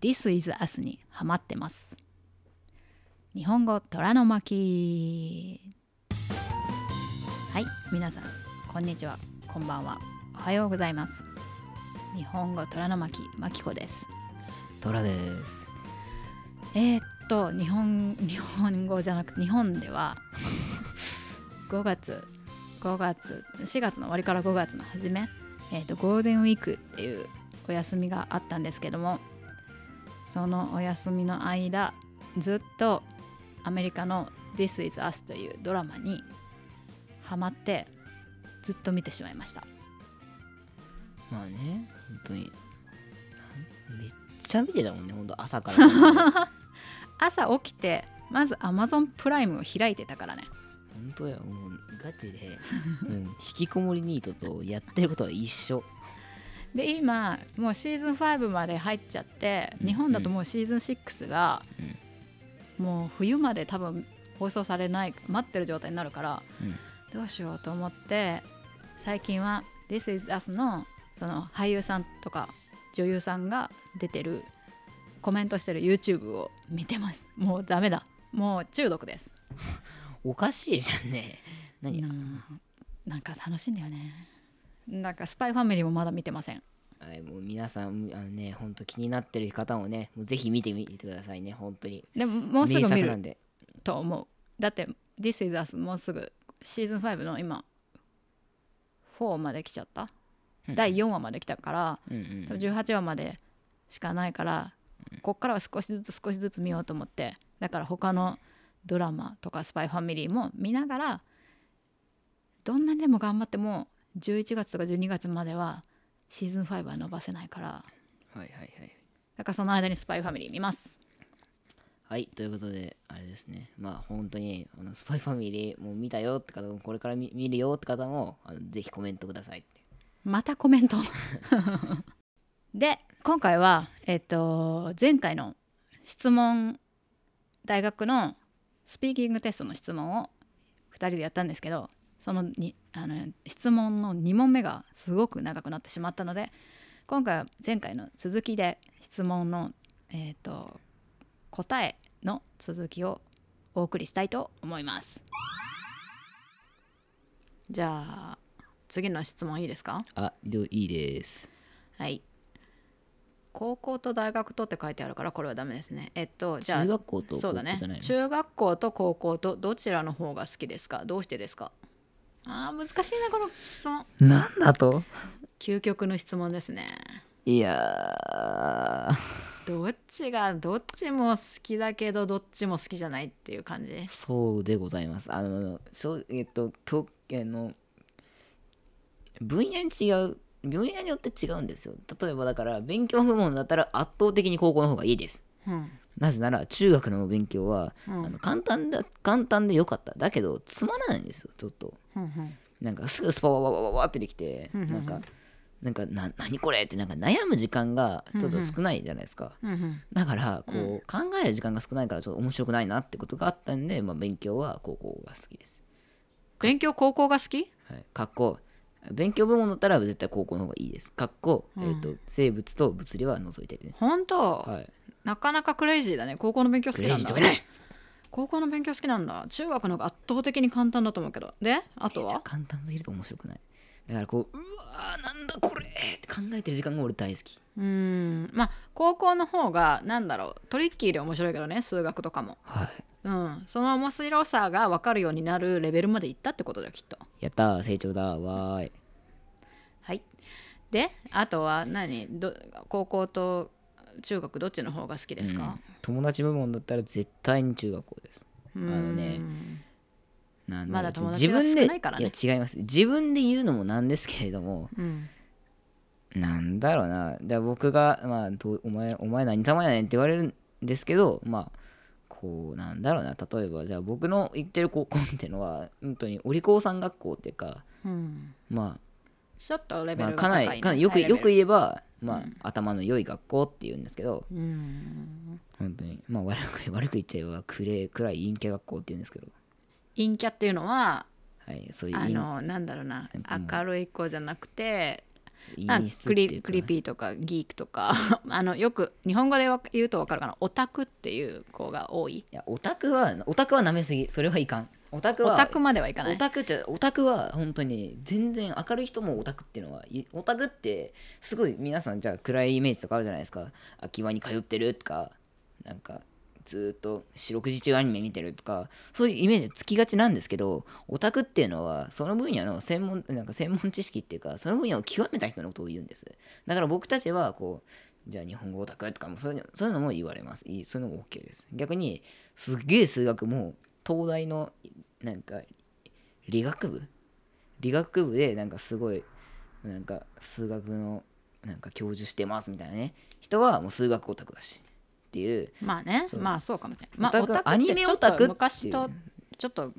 This is Us にハマってます。日本語虎の巻。はい皆さんこんにちは。こんばんは。おはようございます。日本語虎の巻まきこです。トラです。えー、っと日本日本語じゃなくて日本では 5月5月4月の終わりから5月の初め、えー、とゴールデンウィークっていうお休みがあったんですけどもそのお休みの間ずっとアメリカの「This is Us」というドラマにハマってずっと見てしまいました。まあね本当に。めっちゃ見てたもんね本当朝から。朝起きてまず Amazon プライムを開いてたからね。本当やもうガチで、うん、引きこもりニートとやってることは一緒で今もうシーズン5まで入っちゃってうん。日本だともうシーズン6がうん。もう冬まで多分放送されない待ってる状態になるからうん。どうしようと思って最近は「This is Us の」その俳優さんとか女優さんが出てるコメントしてる YouTube を見てます。もうダメだ。もう中毒です。おかしいじゃんね。何？うん。なんか楽しいんだよねなんかスパイファミリーもまだ見てません。はい、もう皆さんあのね本当気になってる方もねもうぜひ見てみてくださいね本当に。でももうすぐ名見ると思う。だって「This is Us」もうすぐシーズン5の今4まで来ちゃった？うん第4話まで来たからうんうん多分18話までしかないからこっからは少しずつ少しずつ見ようと思ってだから他のドラマとか「スパイファミリーも見ながらどんなにでも頑張っても11月とか12月まではシーズン5は伸ばせないから。はいはいはい。だからその間に「スパイファミリー見ます。はいということであれですね。まあ本当にあのスパイファミリーもう見たよって方もこれから見見るよって方もあのぜひコメントくださいって。またコメント。で今回はえっ、と前回の質問大学のスピーキングテストの質問を2人でやったんですけどそのにあの質問の2問目がすごく長くなってしまったので今回は前回の続きで質問の、えー、と答えの続きをお送りしたいと思います。じゃあ次の質問いいですか？あいいです。はい。高校と大学とって書いてあるからこれはダメですね。えっとじゃあ中学校とそうだね。中学校と高校とどちらの方が好きですか？どうしてですか？あー難しいなこの質問。なんだと？究極の質問ですね。いやーどっちがどっちも好きだけどどっちも好きじゃないっていう感じ？そうでございます。あの、しょえっと、教えの分野に違う、分野によって違うんですよ。例えばだから、勉強部門だったら圧倒的に高校の方がいいです。うん。なぜなら、中学の勉強は、うんあの簡単だ、簡単でよかった。だけど、つまらないんですよ、ちょっと。なんかすぐスパワワワワワってできて、うんうんうん。なんか、なんかな何これってなんか悩む時間がちょっと少ないじゃないですか。うんうん。だからこう、考える時間が少ないからちょっと面白くないなってことがあったんで、まあ、勉強は高校が好きです。勉強高校が好き？はい、かっこ。勉強部門だったら絶対高校の方がいいです。かっこ、えーと生物と物理は除いてるね。本当、はい、なかなかクレイジーだね。高校の勉強好クきなんだ。レイジーとかね高校の勉強好きなんだ。中学の方が圧倒的に簡単だと思うけど。であとは？簡単すぎると面白くない？だからこう、うわーなんだこれって考えてる時間が俺大好き。うーん。まあ高校の方がなんだろう。トリッキーで面白いけどね数学とかも。はい。うん。その面白さが分かるようになるレベルまでいったってことだよきっと。やったー成長だわーい。はい。であとは何？ど高校と中学どっちの方が好きですか、友達部門だったら絶対に中学校です。ああのねなんだろうまだ友達が自分で少ないからね。いや違います。自分で言うのもなんですけれどもうん。なんだろうな。で僕が、まあ、お前お前何様やねんって言われるんですけどまあこうなんだろうな。例えばじゃあ僕の行ってる高校っていうのは本当にお利口さん学校っていうかうん。まちょっとレあ、ベまあ、かなルが高い、ね。りかなりよくハイレベル。よく言えば、まあ頭の良い学校っていうんですけどうん。本当にまあ悪く 悪く言っちゃえば暗い暗い陰キャ学校っていうんですけど。陰キャっていうのははいそういうあ陰のなんだろうな。明るい子じゃなくてまあ陰湿クリクリピーとかギークとか。あのよく日本語でわ言うと分かるかな？オタクっていう子が多い。いやオタクはオタクは舐めすぎ。それはいかん。オタクはオタクまではいかない。オタクってオタクは本当に全然明るい人もオタクっていうのはいオタクってすごい皆さんじゃあ暗いイメージとかあるじゃないですか。空き輪に通ってるとかなんかずっと四六時中アニメ見てるとかそういうイメージつきがちなんですけどオタクっていうのはその分野の専門なんか専門知識っていうかその分野を極めた人のことを言うんです。だから僕たちはこうじゃあ日本語オタクとかもそういうそういうのも言われます。いいそういうのも OK です。逆にすっげえ数学も東大のなんか理学部？理学部でなんかすごいなんか数学のなんか教授してますみたいなね。人はもう数学オタクだし。っていう。まあねまあそうかもしれない、まあ、アニメオタク昔とちょっと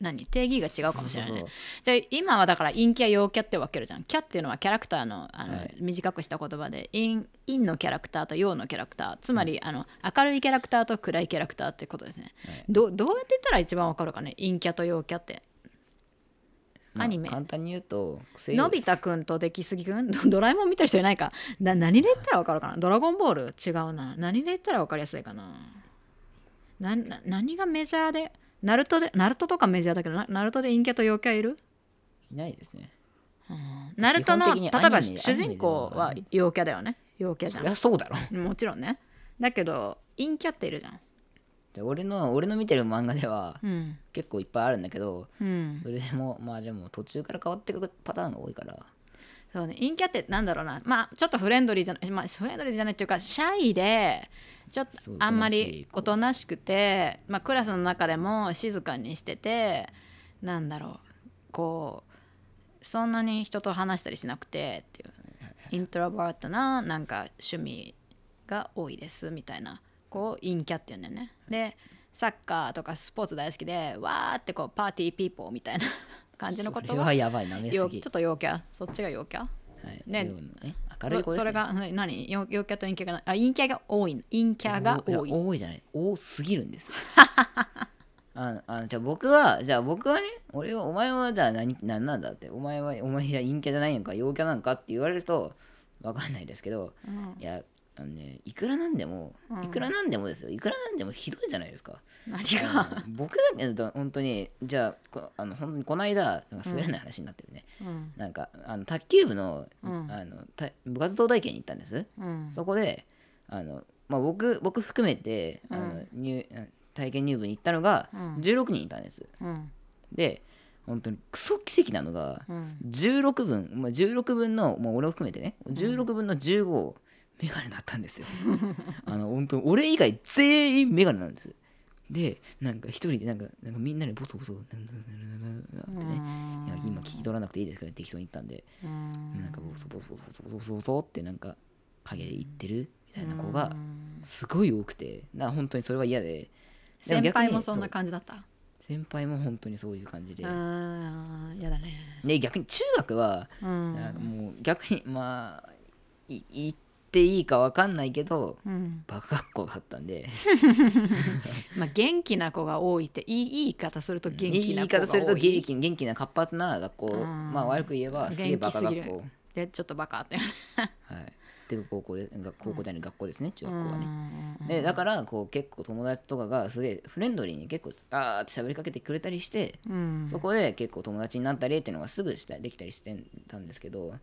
何？定義が違うかもしれないね。じゃあ今はだから陰キャ陽キャって分けるじゃん。キャっていうのはキャラクターのあの、はい。短くした言葉で陰陰のキャラクターと陽のキャラクター。つまり、あの明るいキャラクターと暗いキャラクターってことですね、どどうやって言ったら一番分かるかね？陰キャと陽キャって。まあアニメ。簡単に言うとのび太くんと出来すぎくん？ドドラえもん見た人いないか？な何で言ったら分かるかな？ドラゴンボール？違うな。何で言ったら分かりやすいかな？なな何がメジャーで？ナルトで？ナルトとかメジャーだけどな？ナルトで陰キャと陽キャいる？いないですね。ナルトの例えば主人公は陽キャだよね。陽キャじそゃりゃそうだろ。んもちろんね。だけど陰キャっているじゃんで俺の俺の見てる漫画ではうん結構いっぱいあるんだけどうん。それでもまあでも途中から変わっていくパターンが多いから。そうね。陰キャってなんだろうな。まあちょっとフレンドリーじゃない、まあ、フレンドリーじゃないっていうかシャイでちょっとそうあんまりおとなしくて、まあ、クラスの中でも静かにしててなんだろう。こうそんなに人と話したりしなくてっていう。 introvert ななんか趣味が多いですみたいなこう陰キャっていうんだよね。でサッカーとかスポーツ大好きでわーってこうパーティーピーポーみたいな 感じのことがそれはやばいなめすぎよちょっと陽キャ。そっちが陽キャ？はい。ね。でもね明るい子ですねそれがな何？陽陽キャと陰キャがあ陰キャが多い陰キャが多い。や多いじゃない。多すぎるんですよ。ああのじゃあ僕はじゃあ僕はね俺はお前はじゃあ何何なんだって。お前はお前じゃあ陰キャじゃないのか陽キャなんかって言われると分かんないですけど、いやあのねいくらなんでも、いくらなんでもですよ。いくらなんでもひどいじゃないですか。何あがの僕だけど本当にじゃあこあの本当にこの間なんか滑らない話になってるね、うん。なんかあの卓球部の,、うん。あのた部活動体験に行ったんです、うん。そこであの、まあ、僕僕含めて、あの入体験入部に行ったのがうん。16人いたんです、うん。で本当にクソ奇跡なのがうん。16分、まあ、16分の、まあ、俺を含めてね16分の15メガネだったんですよ。あの本当俺以外全員メガネなんです。でなんか一人でなんかなんかみんなでボソボソってねいや今聞き取らなくていいですから適当に言ったんでなんかボソボソボソボソボソボソってなんか影で言ってるみたいな子がすごい多くてな本当にそれは嫌で先輩もそんな感じだった先輩も本当にそういう感じでうんやだねで逆に中学はうんもう逆にまあい言っていいかわかんないけどうん。バカ学校だったんで。まあ元気な子が多いっていいいい言い方すると元気な子が多い。言い方すると元気元気な活発な学校。うん。まあ悪く言えばすげえバカ学校。でちょっとバカってはいってい。う高校でが高校で学校ですね中学校はね。ねでだからこう結構友達とかがすげえフレンドリーに結構あーって喋りかけてくれたりして、うん。そこで結構友達になったりっていうのがすぐしたできたりしてたんですけどな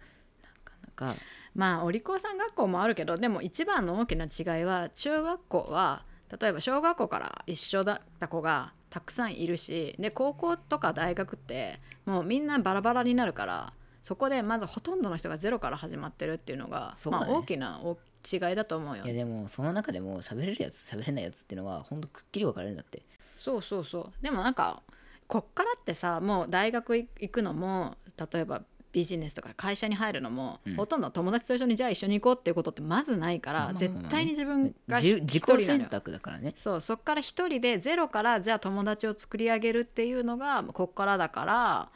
かなかまあお利口さん学校もあるけどでも一番の大きな違いは中学校は例えば小学校から一緒だった子がたくさんいるしで高校とか大学ってもうみんなバラバラになるからそこでまずほとんどの人がゼロから始まってるっていうのがそうだね。まあ、大きな大違いだと思うよ。いや。でもその中でも喋れるやつ喋れないやつっていうのはほんとくっきり分かれるんだって。そうそうそう。でもなんかこっからってさもう大学行くのも例えばビジネスとか会社に入るのも、うん。ほとんど友達と一緒にじゃあ一緒に行こうっていうことってまずないから、絶対に自分が自一自己選人なのよ。択だからね。そうそっから一人でゼロからじゃあ友達を作り上げるっていうのがこっからだから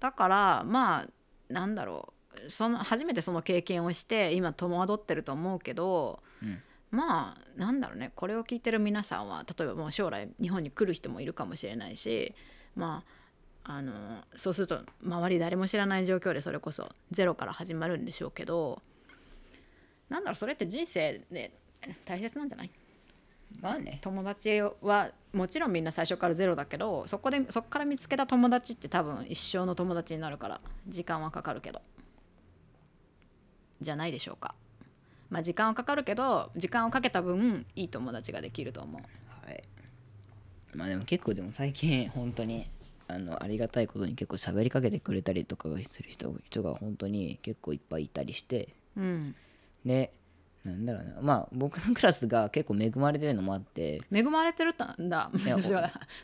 だからまあなんだろう。その初めてその経験をして今戸惑ってると思うけど、うん。まあなんだろうね。これを聞いてる皆さんは例えばもう将来日本に来る人もいるかもしれないしまああのそうすると周り誰も知らない状況でそれこそゼロから始まるんでしょうけどなんだろうそれって人生で大切なんじゃない？まあね。友達はもちろんみんな最初からゼロだけどそこでそこから見つけた友達って多分一生の友達になるから時間はかかるけど。じゃないでしょうか。まあ時間はかかるけど時間をかけた分いい友達ができると思う。はい。まあでも結構でも最近本当にあのありがたいことに結構喋りかけてくれたりとかする人人が本当に結構いっぱいいたりして。うん。でなんだろうな。まあ僕のクラスが結構恵まれてるのもあって。恵まれてるんだ。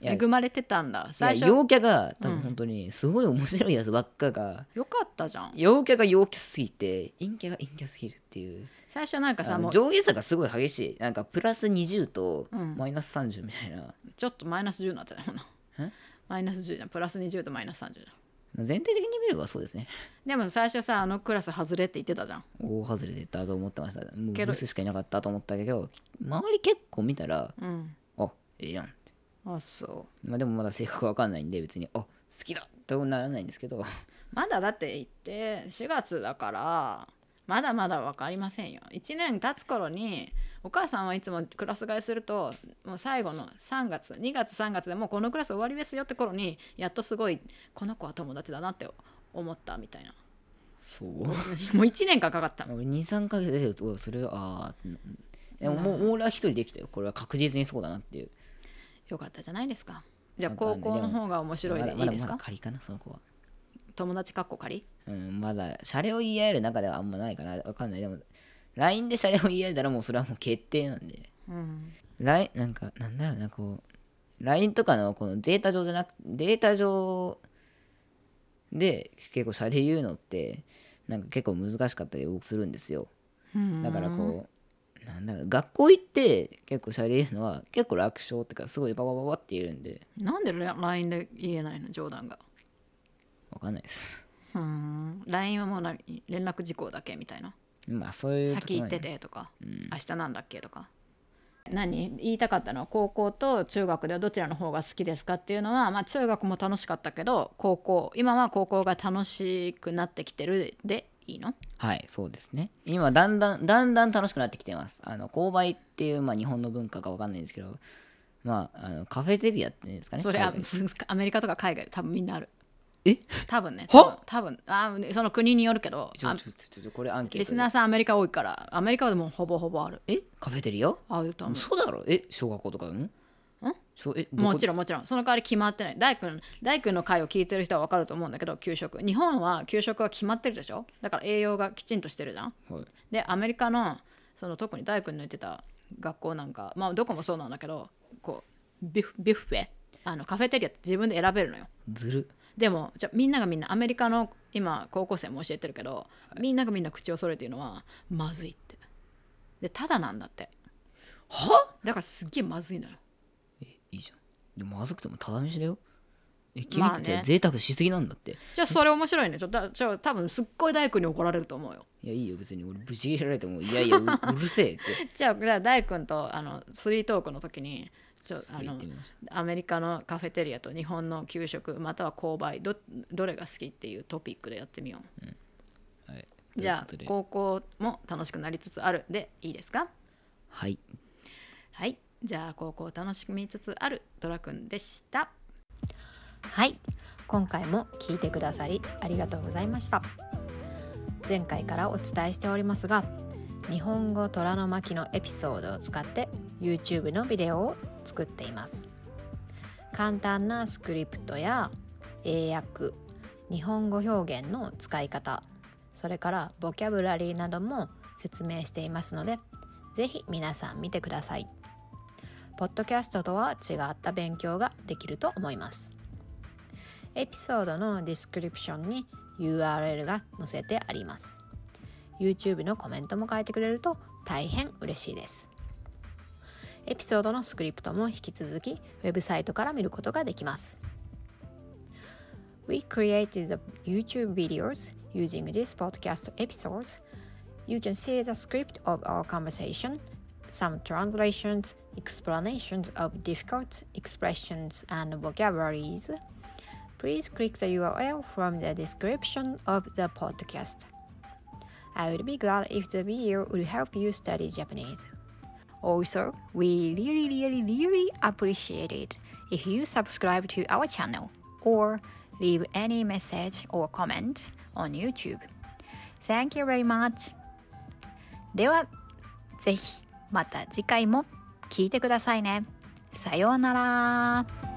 恵まれてたんだ。い最初。や陽キャが多分本当にすごい面白いやつばっかが、よかったじゃん。陽キャが陽キャすぎて陰キャが陰キャすぎるっていう。最初なんかさもう上下差がすごい激しい。なんかプラス20とうん。マイナス30みたいな、ちょっとマイナス10になっちゃうな。え？マイナス10じゃん。プラス20とマイナス30じゃん。全体的に見ればそうですね。でも最初さあのクラス外れって言ってたじゃん。大外れでたと思ってました。もうブスしかいなかったと思ったけど周り結構見たらうん。あええやんって。あそまあでもまだ性格わかんないんで別にあ好きだとならないんですけど。うまだだって言って4月だからまだまだ分かりませんよ。1年経つ頃にお母さんはいつもクラス替えするともう最後の3月2月3月でもうこのクラス終わりですよって頃にやっとすごいこの子は友達だなって思ったみたいな。そう？もう1年間かかった。俺23ヶ月でうわそれは。ああでももう俺は一人できたよ。これは確実にそうだなっていう。よかったじゃないですか。じゃあ高校の方が面白いでいいまだですかまだ仮かなその子は友達かっこ仮？うんまだシャレを言い合える中ではあんまないかな。わかんない。でも LINE でシャレを言い合えたらもうそれはもう決定なんで。うん、LINE なんかなんだろうなこう LINE とかのこのデータ上じゃなくデータ上で結構シャレ言うのってなんか結構難しかったり僕するんですよ。だからこうなんだろう学校行って結構シャレ言うのは結構楽勝っていうかすごいババババって言えるんで。なんで LINE で言えないの？冗談がわかんないです。うん。LINE はもう何連絡事項だけみたいな。まあそういう先行ってててとか、明日なんだっけとか。何？言いたかったのは高校と中学ではどちらの方が好きですかっていうのは、まあ、中学も楽しかったけど高校今は高校が楽しくなってきてるでいいの？はいそうですね。今だんだんだんだん楽しくなってきてます。あの購買っていう、まあ、日本の文化かわかんないんですけどまああのカフェテリアっていうんですかね。それはアメリカとか海外多分みんなあるえ？多分ねは？多分多分あその国によるけどあちょちょちょちょこれアンケートで。リスナーさんアメリカ多いからアメリカはでもほぼほぼある。え？カフェテリア？あると思う。そうだろ。え小学校とかうん？もちろんもちろん。その代わり決まってない。大君大君の回を聞いてる人は分かると思うんだけど給食。日本は給食は決まってるでしょ？だから栄養がきちんとしてるじゃん。はい。でアメリカのその特に大君の言ってた学校なんかまあどこもそうなんだけどこうビュッビュッフェ。あのカフェテリアって自分で選べるのよ。ずるでもじゃあみんながみんなアメリカの今高校生も教えてるけど、みんながみんな口を揃えて言うのはまずいって。でただなんだって。は？だからすっげえまずいのよ。えいいじゃん。でもまずくてもただ飯だよ。え君まあね。たちは贅沢しすぎなんだって、じゃあそれ面白いね。ちょっとだちょ多分すっごい大君に怒られると思うよ。いやいいよ別に。俺ぶち切れられてもいやいやううるせえって。じゃあ大君とあのスリートークの時にちょあのアメリカのカフェテリアと日本の給食または購買どどれが好きっていうトピックでやってみよう、うはい。じゃあ高校も楽しくなりつつあるでいいですか？はい。はい。じゃあ高校を楽しみつつあるトラくんでした。はい。今回も聞いてくださりありがとうございました。前回からお伝えしておりますが日本語虎の巻のエピソードを使って YouTube のビデオを作っています。簡単なスクリプトや英訳日本語表現の使い方それからボキャブラリーなども説明していますのでぜひ皆さん見てください。ポッドキャストとは違った勉強ができると思います。エピソードの description に URL が載せてあります。YouTube のコメントも書いてくれると大変嬉しいです。エピソードのスクリプトも引き続きウェブサイトから見ることができます We created the YouTube videos using this podcast episode. You can see the script of our conversation, some translations, explanations of difficult expressions and vocabularies. please click the URL from the description of the podcast. I would be glad if the video would help you study Japanese. Also, we really, really, really appreciate it if you subscribe to our channel or leave any message or comment on YouTube. Thank you very much. では、ぜひまた次回も聞いてくださいね。さようなら。